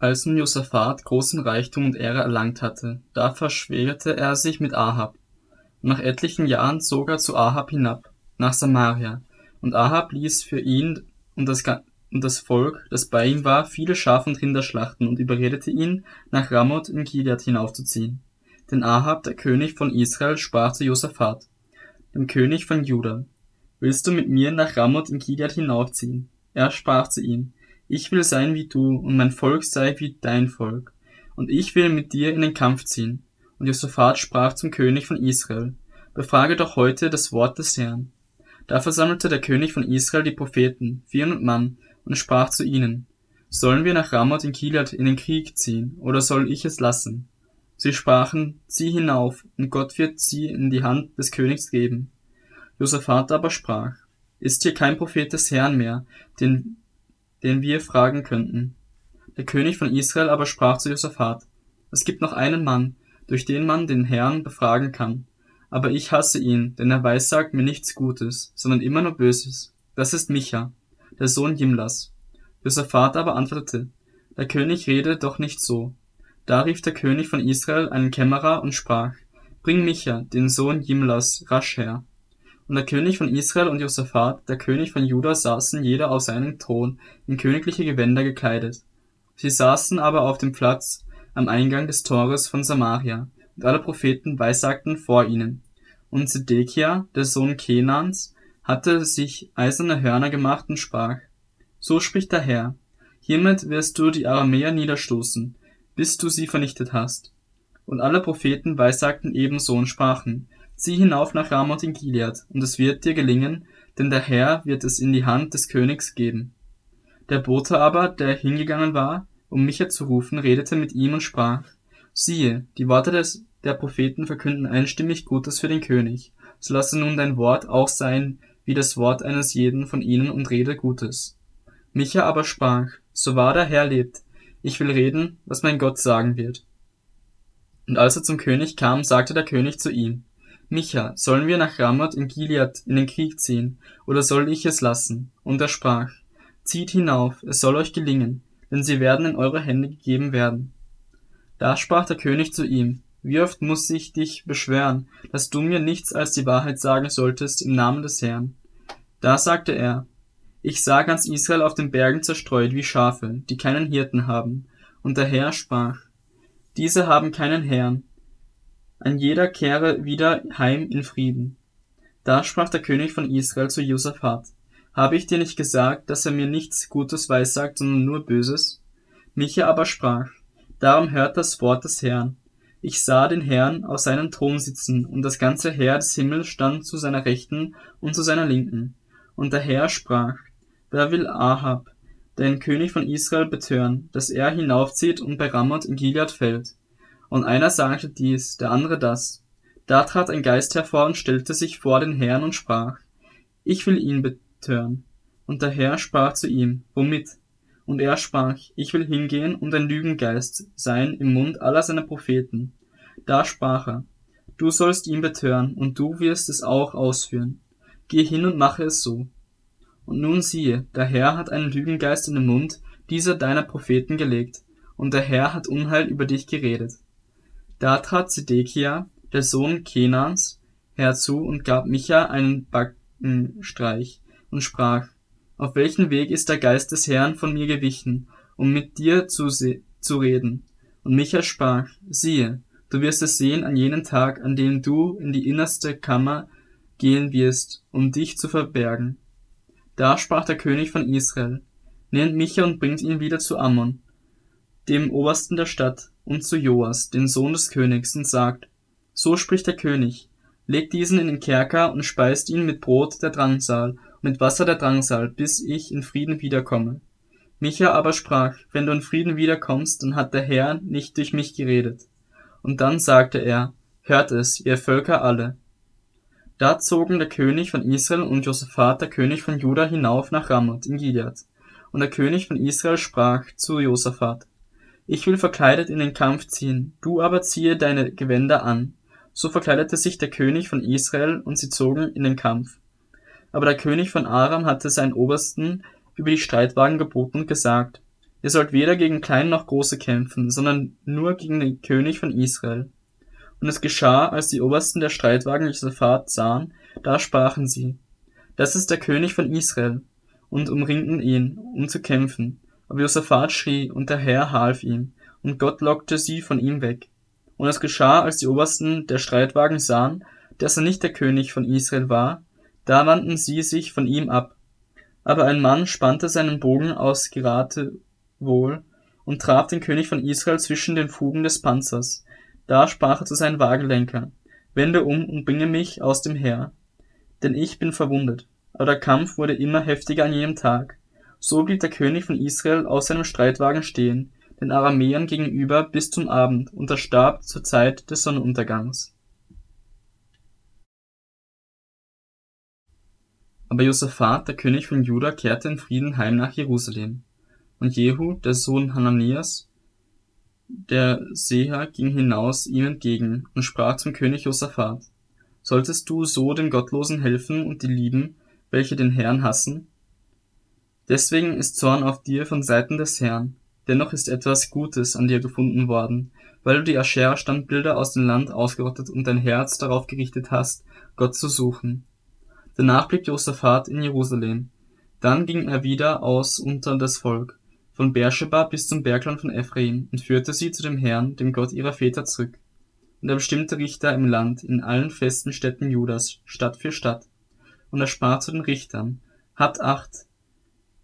Als nun Josaphat großen Reichtum und Ehre erlangt hatte, da verschwägerte er sich mit Ahab. Nach etlichen Jahren zog er zu Ahab hinab, nach Samaria, und Ahab ließ für ihn und das, und das Volk, das bei ihm war, viele Schaf und Rinder schlachten und überredete ihn, nach Ramoth in Gilead hinaufzuziehen. Denn Ahab, der König von Israel, sprach zu Josaphat, dem König von Juda, willst du mit mir nach Ramoth in Gilead hinaufziehen? Er sprach zu ihm, ich will sein wie du, und mein Volk sei wie dein Volk. Und ich will mit dir in den Kampf ziehen. Und Josaphat sprach zum König von Israel, befrage doch heute das Wort des Herrn. Da versammelte der König von Israel die Propheten, vierhundert Mann, und sprach zu ihnen, Sollen wir nach Ramoth in Gilead in den Krieg ziehen, oder soll ich es lassen? Sie sprachen, zieh hinauf, und Gott wird sie in die Hand des Königs geben. Josaphat aber sprach, ist hier kein Prophet des Herrn mehr, den den wir fragen könnten. Der König von Israel aber sprach zu Josaphat, es gibt noch einen Mann, durch den man den Herrn befragen kann. Aber ich hasse ihn, denn er weissagt mir nichts Gutes, sondern immer nur Böses. Das ist Micha, der Sohn Jimlas. Josaphat aber antwortete, der König rede doch nicht so. Da rief der König von Israel einen Kämmerer und sprach, Bring Micha, den Sohn Jimlas, rasch her. Und der König von Israel und Josaphat, der König von Juda, saßen jeder auf seinem Thron, in königliche Gewänder gekleidet. Sie saßen aber auf dem Platz am Eingang des Tores von Samaria, und alle Propheten weissagten vor ihnen. Und Zedekia, der Sohn Kenans, hatte sich eiserne Hörner gemacht und sprach, So spricht der Herr, hiermit wirst du die Aramäer niederstoßen, bis du sie vernichtet hast. Und alle Propheten weissagten ebenso und sprachen, Zieh hinauf nach Ramoth in Gilead, und es wird dir gelingen, denn der Herr wird es in die Hand des Königs geben. Der Bote aber, der hingegangen war, um Micha zu rufen, redete mit ihm und sprach, siehe, die Worte des, der Propheten verkünden einstimmig Gutes für den König, so lasse nun dein Wort auch sein wie das Wort eines jeden von ihnen und rede Gutes. Micha aber sprach, so wahr der Herr lebt, ich will reden, was mein Gott sagen wird. Und als er zum König kam, sagte der König zu ihm, Micha, sollen wir nach Ramoth in Gilead in den Krieg ziehen, oder soll ich es lassen? Und er sprach, Zieht hinauf, es soll euch gelingen, denn sie werden in eure Hände gegeben werden. Da sprach der König zu ihm, Wie oft muss ich dich beschwören, dass du mir nichts als die Wahrheit sagen solltest im Namen des Herrn? Da sagte er, Ich sah ganz Israel auf den Bergen zerstreut wie Schafe, die keinen Hirten haben. Und der Herr sprach, Diese haben keinen Herrn, ein jeder kehre wieder heim in Frieden. Da sprach der König von Israel zu Josaphat, habe ich dir nicht gesagt, dass er mir nichts Gutes weissagt, sondern nur Böses? Micha aber sprach, darum hört das Wort des Herrn. Ich sah den Herrn auf seinem Thron sitzen, und das ganze Heer des Himmels stand zu seiner Rechten und zu seiner Linken. Und der Herr sprach, wer will Ahab, den König von Israel, betören, dass er hinaufzieht und bei Ramoth in Gilead fällt? Und einer sagte dies, der andere das. Da trat ein Geist hervor und stellte sich vor den Herrn und sprach, ich will ihn betören. Und der Herr sprach zu ihm, womit? Und er sprach, ich will hingehen und ein Lügengeist sein im Mund aller seiner Propheten. Da sprach er, du sollst ihn betören, und du wirst es auch ausführen. Geh hin und mache es so. Und nun siehe, der Herr hat einen Lügengeist in den Mund dieser deiner Propheten gelegt, und der Herr hat Unheil über dich geredet. Da trat Zedekia, der Sohn Kenans, herzu und gab Micha einen Backenstreich und sprach, auf welchen Weg ist der Geist des Herrn von mir gewichen, um mit dir zu, zu reden? Und Micha sprach, siehe, du wirst es sehen an jenem Tag, an dem du in die innerste Kammer gehen wirst, um dich zu verbergen. Da sprach der König von Israel, nehmt Micha und bringt ihn wieder zu Ammon, dem Obersten der Stadt, und zu Joas, den Sohn des Königs, und sagt, So spricht der König, legt diesen in den Kerker und speist ihn mit Brot der Drangsal und mit Wasser der Drangsal, bis ich in Frieden wiederkomme. Micha aber sprach, wenn du in Frieden wiederkommst, dann hat der Herr nicht durch mich geredet. Und dann sagte er, hört es, ihr Völker alle. Da zogen der König von Israel und Josaphat, der König von Juda, hinauf nach Ramoth in Gilead. Und der König von Israel sprach zu Josaphat, ich will verkleidet in den Kampf ziehen, du aber ziehe deine Gewänder an. So verkleidete sich der König von Israel, und sie zogen in den Kampf. Aber der König von Aram hatte seinen Obersten über die Streitwagen geboten und gesagt, Ihr sollt weder gegen Kleine noch Große kämpfen, sondern nur gegen den König von Israel. Und es geschah, als die Obersten der Streitwagen Josaphat sahen, da sprachen sie, das ist der König von Israel, und umringten ihn, um zu kämpfen. Aber Josaphat schrie, und der Herr half ihm, und Gott lockte sie von ihm weg. Und es geschah, als die Obersten der Streitwagen sahen, dass er nicht der König von Israel war, da wandten sie sich von ihm ab. Aber ein Mann spannte seinen Bogen aus Geratewohl und traf den König von Israel zwischen den Fugen des Panzers. Da sprach er zu seinem Wagenlenker, Wende um und bringe mich aus dem Heer, denn ich bin verwundet. Aber der Kampf wurde immer heftiger an jenem Tag. So blieb der König von Israel auf seinem Streitwagen stehen, den Aramäern gegenüber bis zum Abend, und er starb zur Zeit des Sonnenuntergangs. Aber Josaphat, der König von Juda, kehrte in Frieden heim nach Jerusalem. Und Jehu, der Sohn Hananias, der Seher, ging hinaus ihm entgegen und sprach zum König Josaphat, Solltest du so den Gottlosen helfen und die lieben, welche den Herrn hassen? Deswegen ist Zorn auf dir von Seiten des Herrn, dennoch ist etwas Gutes an dir gefunden worden, weil du die Ascherah-Standbilder aus dem Land ausgerottet und dein Herz darauf gerichtet hast, Gott zu suchen. Danach blieb Josaphat in Jerusalem. Dann ging er wieder aus unter das Volk, von Beersheba bis zum Bergland von Ephraim, und führte sie zu dem Herrn, dem Gott ihrer Väter zurück. Und er bestimmte Richter im Land, in allen festen Städten Judas, Stadt für Stadt. Und er sprach zu den Richtern, Habt Acht,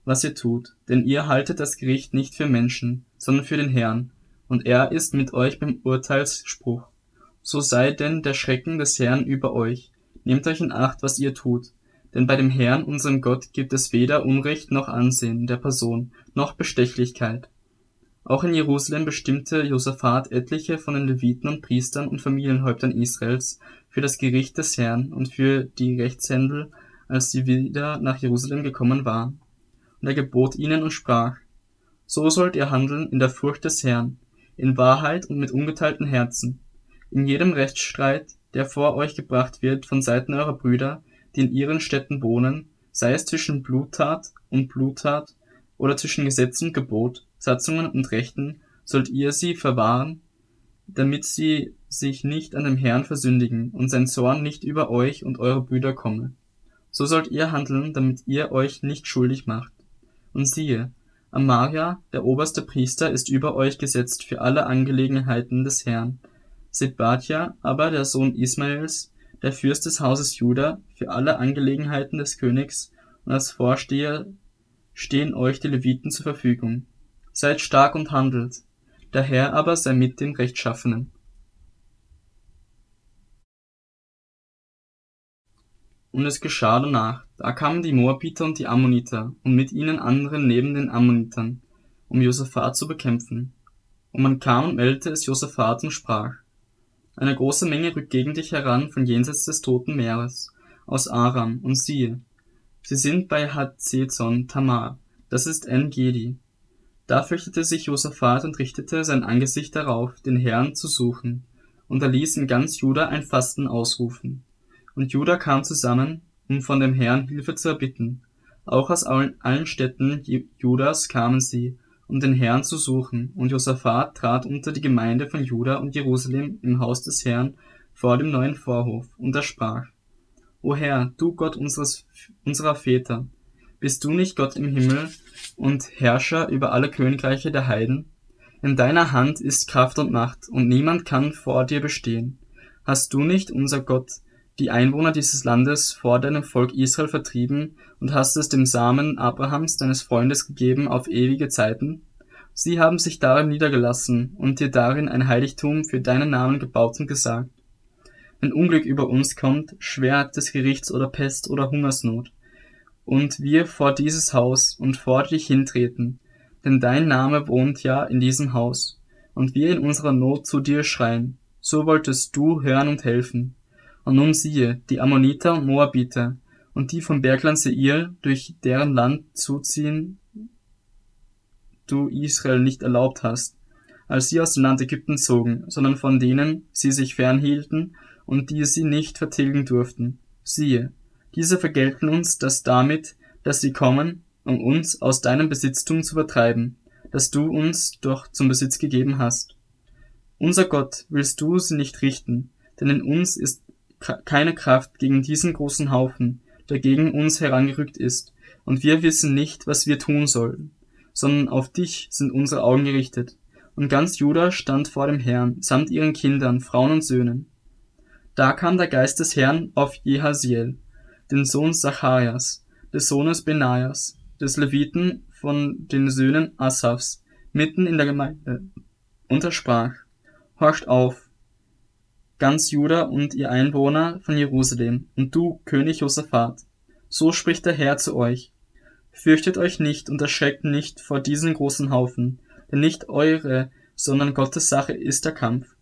was ihr tut, denn ihr haltet das Gericht nicht für Menschen, sondern für den Herrn, und er ist mit euch beim Urteilsspruch. So sei denn der Schrecken des Herrn über euch, Nehmt euch in Acht, was ihr tut, denn bei dem Herrn, unserem Gott, gibt es weder Unrecht noch Ansehen der Person, noch Bestechlichkeit. Auch in Jerusalem bestimmte Josaphat etliche von den Leviten und Priestern und Familienhäuptern Israels für das Gericht des Herrn und für die Rechtshändel, als sie wieder nach Jerusalem gekommen waren. Er gebot ihnen und sprach, So sollt ihr handeln in der Furcht des Herrn, in Wahrheit und mit ungeteilten Herzen, in jedem Rechtsstreit, der vor euch gebracht wird von Seiten eurer Brüder, die in ihren Städten wohnen, sei es zwischen Bluttat und Bluttat oder zwischen Gesetz und Gebot, Satzungen und Rechten, sollt ihr sie verwahren, damit sie sich nicht an dem Herrn versündigen und sein Zorn nicht über euch und eure Brüder komme. So sollt ihr handeln, damit ihr euch nicht schuldig macht. Und siehe, Amaria, der oberste Priester, ist über euch gesetzt für alle Angelegenheiten des Herrn, Sebadja aber, der Sohn Ismaels, der Fürst des Hauses Juda, für alle Angelegenheiten des Königs und als Vorsteher stehen euch die Leviten zur Verfügung. Seid stark und handelt, der Herr aber sei mit den Rechtschaffenen. Und es geschah danach, da kamen die Moabiter und die Ammoniter und mit ihnen anderen neben den Ammonitern, um Josaphat zu bekämpfen. Und man kam und meldete es Josaphat und sprach, eine große Menge rückt gegen dich heran von jenseits des Toten Meeres, aus Aram, und siehe, sie sind bei Hazezon Tamar, das ist En-Gedi. Da fürchtete sich Josaphat und richtete sein Angesicht darauf, den Herrn zu suchen, und er ließ in ganz Juda ein Fasten ausrufen. Und Juda kam zusammen, um von dem Herrn Hilfe zu erbitten. Auch aus allen Städten Judas kamen sie, um den Herrn zu suchen, und Josaphat trat unter die Gemeinde von Juda und Jerusalem im Haus des Herrn vor dem neuen Vorhof, und er sprach, O Herr, du Gott unseres, unserer Väter, bist du nicht Gott im Himmel und Herrscher über alle Königreiche der Heiden? In deiner Hand ist Kraft und Macht, und niemand kann vor dir bestehen. Hast du nicht, unser Gott, die Einwohner dieses Landes vor deinem Volk Israel vertrieben und hast es dem Samen Abrahams, deines Freundes, gegeben auf ewige Zeiten? Sie haben sich darin niedergelassen und dir darin ein Heiligtum für deinen Namen gebaut und gesagt, wenn Unglück über uns kommt, Schwert des Gerichts oder Pest oder Hungersnot, und wir vor dieses Haus und vor dich hintreten, denn dein Name wohnt ja in diesem Haus, und wir in unserer Not zu dir schreien, so wolltest du hören und helfen. Und nun siehe, die Ammoniter und Moabiter und die vom Bergland Seir, durch deren Land zuziehen du Israel nicht erlaubt hast, als sie aus dem Land Ägypten zogen, sondern von denen sie sich fernhielten und die sie nicht vertilgen durften. Siehe, diese vergelten uns das damit, dass sie kommen, um uns aus deinem Besitztum zu vertreiben, das du uns doch zum Besitz gegeben hast. Unser Gott, willst du sie nicht richten, denn in uns ist keine Kraft gegen diesen großen Haufen, der gegen uns herangerückt ist, und wir wissen nicht, was wir tun sollen, sondern auf dich sind unsere Augen gerichtet. Und ganz Juda stand vor dem Herrn, samt ihren Kindern, Frauen und Söhnen. Da kam der Geist des Herrn auf Jehasiel, den Sohn Zacharias, des Sohnes Benaias, des Leviten von den Söhnen Asafs, mitten in der Gemeinde, und er sprach, Horcht auf, ganz Juda und ihr Einwohner von Jerusalem, und du, König Josaphat, so spricht der Herr zu euch. Fürchtet euch nicht und erschreckt nicht vor diesen großen Haufen, denn nicht eure, sondern Gottes Sache ist der Kampf.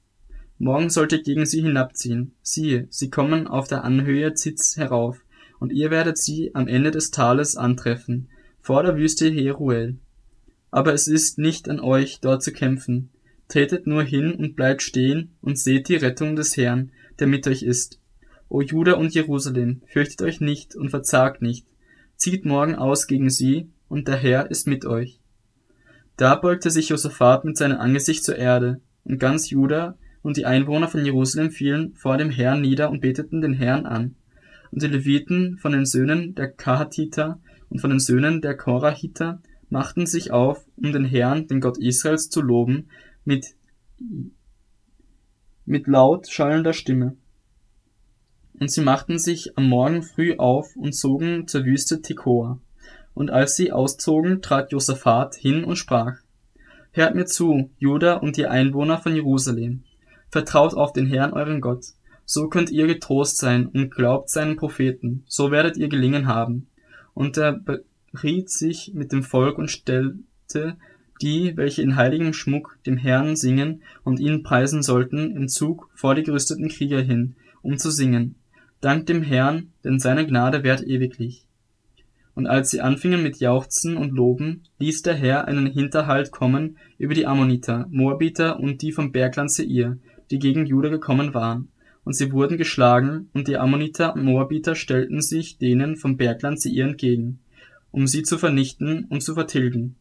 Morgen sollt ihr gegen sie hinabziehen. Siehe, sie kommen auf der Anhöhe Zitz herauf, und ihr werdet sie am Ende des Tales antreffen, vor der Wüste Jeruel. Aber es ist nicht an euch, dort zu kämpfen. Tretet nur hin und bleibt stehen und seht die Rettung des Herrn, der mit euch ist. O Juda und Jerusalem, fürchtet euch nicht und verzagt nicht. Zieht morgen aus gegen sie, und der Herr ist mit euch. Da beugte sich Josaphat mit seinem Angesicht zur Erde, und ganz Juda und die Einwohner von Jerusalem fielen vor dem Herrn nieder und beteten den Herrn an. Und die Leviten von den Söhnen der Kahatiter und von den Söhnen der Korahiter machten sich auf, um den Herrn, den Gott Israels, zu loben, mit, mit laut schallender Stimme. Und sie machten sich am Morgen früh auf und zogen zur Wüste Tekoa. Und als sie auszogen, trat Josaphat hin und sprach, Hört mir zu, Juda und ihr Einwohner von Jerusalem. Vertraut auf den Herrn euren Gott. So könnt ihr getrost sein und glaubt seinen Propheten. So werdet ihr gelingen haben. Und er beriet sich mit dem Volk und stellte die, welche in heiligem Schmuck dem Herrn singen und ihn preisen sollten, im Zug vor die gerüsteten Krieger hin, um zu singen. Dank dem Herrn, denn seine Gnade währt ewiglich. Und als sie anfingen mit Jauchzen und Loben, ließ der Herr einen Hinterhalt kommen über die Ammoniter, Moabiter und die vom Bergland Seir, die gegen Juda gekommen waren. Und sie wurden geschlagen, und die Ammoniter und Moabiter stellten sich denen vom Bergland Seir entgegen, um sie zu vernichten und zu vertilgen.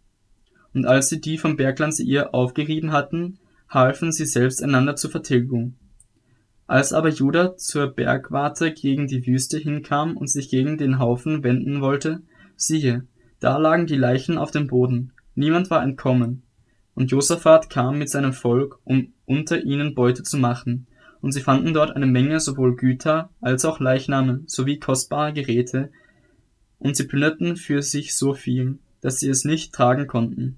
Und als sie die vom Bergland Seir aufgerieben hatten, halfen sie selbst einander zur Vertilgung. Als aber Juda zur Bergwarte gegen die Wüste hinkam und sich gegen den Haufen wenden wollte, siehe, da lagen die Leichen auf dem Boden, niemand war entkommen. Und Josaphat kam mit seinem Volk, um unter ihnen Beute zu machen, und sie fanden dort eine Menge sowohl Güter als auch Leichname sowie kostbare Geräte, und sie plünderten für sich so viel, dass sie es nicht tragen konnten.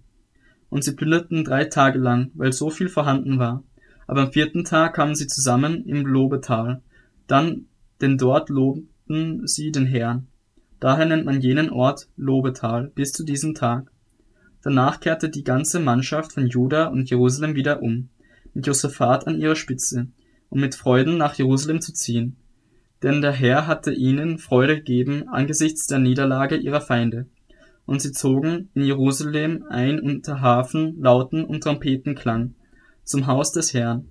Und sie plünderten drei Tage lang, weil so viel vorhanden war, aber am vierten Tag kamen sie zusammen im Lobetal. Dann, denn dort lobten sie den Herrn. Daher nennt man jenen Ort Lobetal bis zu diesem Tag. Danach kehrte die ganze Mannschaft von Juda und Jerusalem wieder um, mit Josaphat an ihrer Spitze, um mit Freuden nach Jerusalem zu ziehen. Denn der Herr hatte ihnen Freude gegeben angesichts der Niederlage ihrer Feinde. Und sie zogen in Jerusalem ein unter Hafen, Lauten und Trompetenklang zum Haus des Herrn.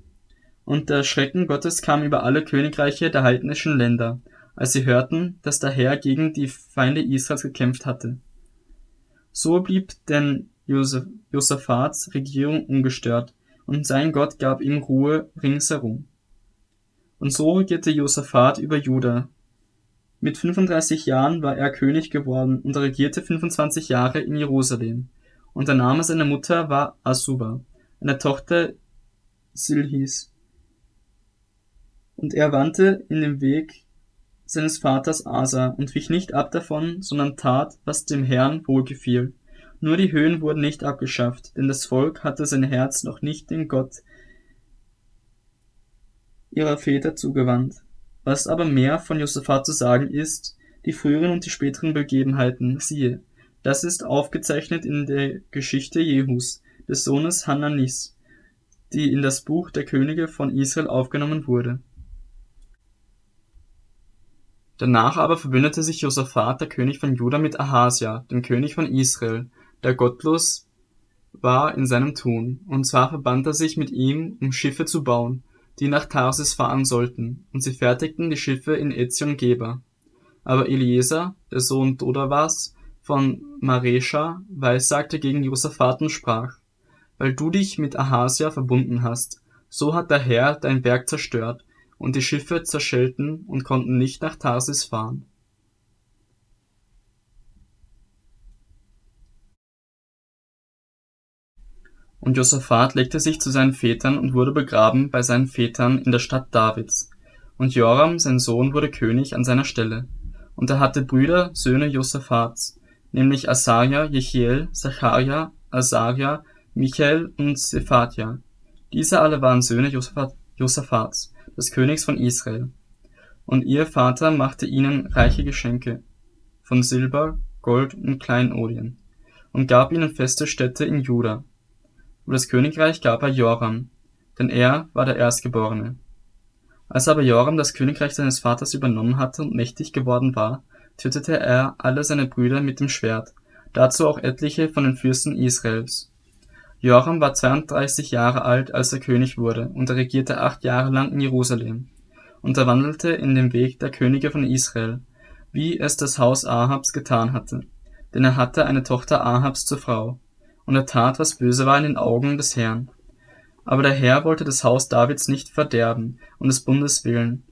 Und der Schrecken Gottes kam über alle Königreiche der heidnischen Länder, als sie hörten, dass der Herr gegen die Feinde Israels gekämpft hatte. So blieb denn Josaphats Regierung ungestört, und sein Gott gab ihm Ruhe ringsherum. Und so regierte Josaphat über Juda. Mit 35 Jahren war er König geworden und regierte 25 Jahre in Jerusalem. Und der Name seiner Mutter war Asuba, eine Tochter Silhis. Und er wandte in dem Weg seines Vaters Asa und wich nicht ab davon, sondern tat, was dem Herrn wohlgefiel. Nur die Höhen wurden nicht abgeschafft, denn das Volk hatte sein Herz noch nicht dem Gott ihrer Väter zugewandt. Was aber mehr von Josaphat zu sagen ist, die früheren und die späteren Begebenheiten, siehe, das ist aufgezeichnet in der Geschichte Jehus, des Sohnes Hananis, die in das Buch der Könige von Israel aufgenommen wurde. Danach aber verbündete sich Josaphat, der König von Juda, mit Ahasia, dem König von Israel, der gottlos war in seinem Tun, und zwar verband er sich mit ihm, um Schiffe zu bauen, die nach Tarsis fahren sollten, und sie fertigten die Schiffe in Ezion Geber. Aber Eliezer, der Sohn Dodawas, von Marescha weissagte gegen Josaphat und sprach, weil du dich mit Ahasia verbunden hast, so hat der Herr dein Werk zerstört, und die Schiffe zerschellten und konnten nicht nach Tarsis fahren. Und Josaphat legte sich zu seinen Vätern und wurde begraben bei seinen Vätern in der Stadt Davids. Und Joram, sein Sohn, wurde König an seiner Stelle. Und er hatte Brüder, Söhne Josaphats, nämlich Asaria, Jechiel, Zacharia, Asaria, Michael und Sephatia. Diese alle waren Söhne Josaphats, des Königs von Israel. Und ihr Vater machte ihnen reiche Geschenke von Silber, Gold und Kleinodien und gab ihnen feste Städte in Juda. Über das Königreich gab er Joram, denn er war der Erstgeborene. Als aber Joram das Königreich seines Vaters übernommen hatte und mächtig geworden war, tötete er alle seine Brüder mit dem Schwert, dazu auch etliche von den Fürsten Israels. Joram war 32 Jahre alt, als er König wurde, und er regierte acht Jahre lang in Jerusalem. Und er wandelte in dem Weg der Könige von Israel, wie es das Haus Ahabs getan hatte. Denn er hatte eine Tochter Ahabs zur Frau. Und er tat, was böse war in den Augen des Herrn. Aber der Herr wollte das Haus Davids nicht verderben, um des Bundes willen,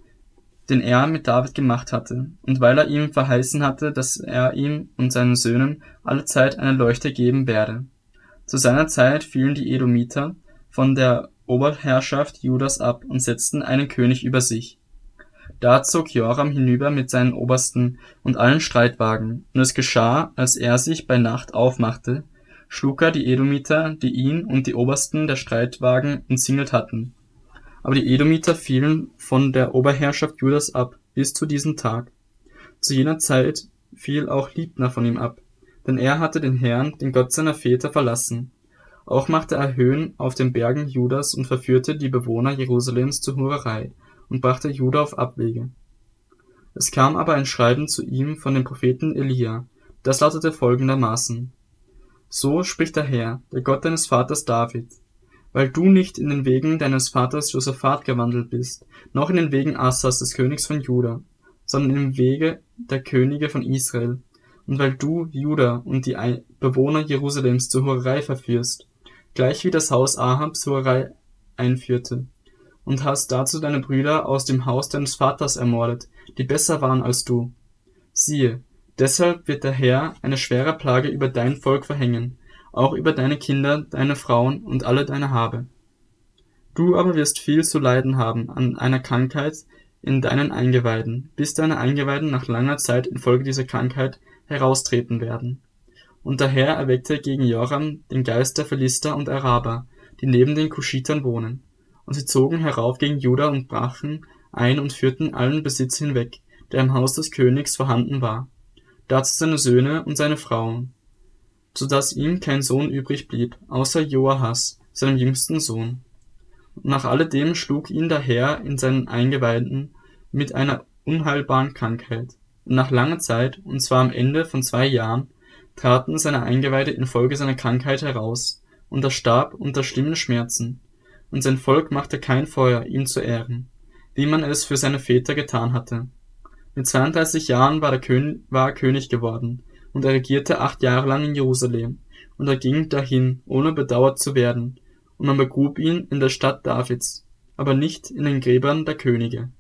den er mit David gemacht hatte, und weil er ihm verheißen hatte, dass er ihm und seinen Söhnen allezeit eine Leuchte geben werde. Zu seiner Zeit fielen die Edomiter von der Oberherrschaft Judas ab und setzten einen König über sich. Da zog Joram hinüber mit seinen Obersten und allen Streitwagen, und es geschah, als er sich bei Nacht aufmachte, schlug er die Edomiter, die ihn und die Obersten der Streitwagen umzingelt hatten. Aber die Edomiter fielen von der Oberherrschaft Judas ab, bis zu diesem Tag. Zu jener Zeit fiel auch Liebner von ihm ab, denn er hatte den Herrn, den Gott seiner Väter, verlassen. Auch machte er Höhen auf den Bergen Judas und verführte die Bewohner Jerusalems zur Hurerei und brachte Juda auf Abwege. Es kam aber ein Schreiben zu ihm von dem Propheten Elia, das lautete folgendermaßen so spricht der Herr, der Gott deines Vaters David, weil du nicht in den Wegen deines Vaters Josaphat gewandelt bist, noch in den Wegen Assas des Königs von Juda, sondern im Wege der Könige von Israel, und weil du Juda und die Bewohner Jerusalems zur Hurerei verführst, gleich wie das Haus Ahabs Hurerei einführte, und hast dazu deine Brüder aus dem Haus deines Vaters ermordet, die besser waren als du. Siehe, Deshalb wird der Herr eine schwere Plage über dein Volk verhängen, auch über deine Kinder, deine Frauen und alle deine Habe. Du aber wirst viel zu leiden haben an einer Krankheit in deinen Eingeweiden, bis deine Eingeweiden nach langer Zeit infolge dieser Krankheit heraustreten werden. Und der Herr erweckte gegen Joram den Geist der Philister und Araber, die neben den Kuschitern wohnen. Und sie zogen herauf gegen Juda und brachen ein und führten allen Besitz hinweg, der im Haus des Königs vorhanden war dazu seine Söhne und seine Frauen, so dass ihm kein Sohn übrig blieb, außer Joahas, seinem jüngsten Sohn. Und nach alledem schlug ihn der Herr in seinen Eingeweiden mit einer unheilbaren Krankheit. Und nach langer Zeit, und zwar am Ende von zwei Jahren, traten seine Eingeweide infolge seiner Krankheit heraus, und er starb unter schlimmen Schmerzen. Und sein Volk machte kein Feuer, ihm zu ehren, wie man es für seine Väter getan hatte. Mit 32 Jahren war er König geworden, und er regierte acht Jahre lang in Jerusalem. Und er ging dahin, ohne bedauert zu werden, und man begrub ihn in der Stadt Davids, aber nicht in den Gräbern der Könige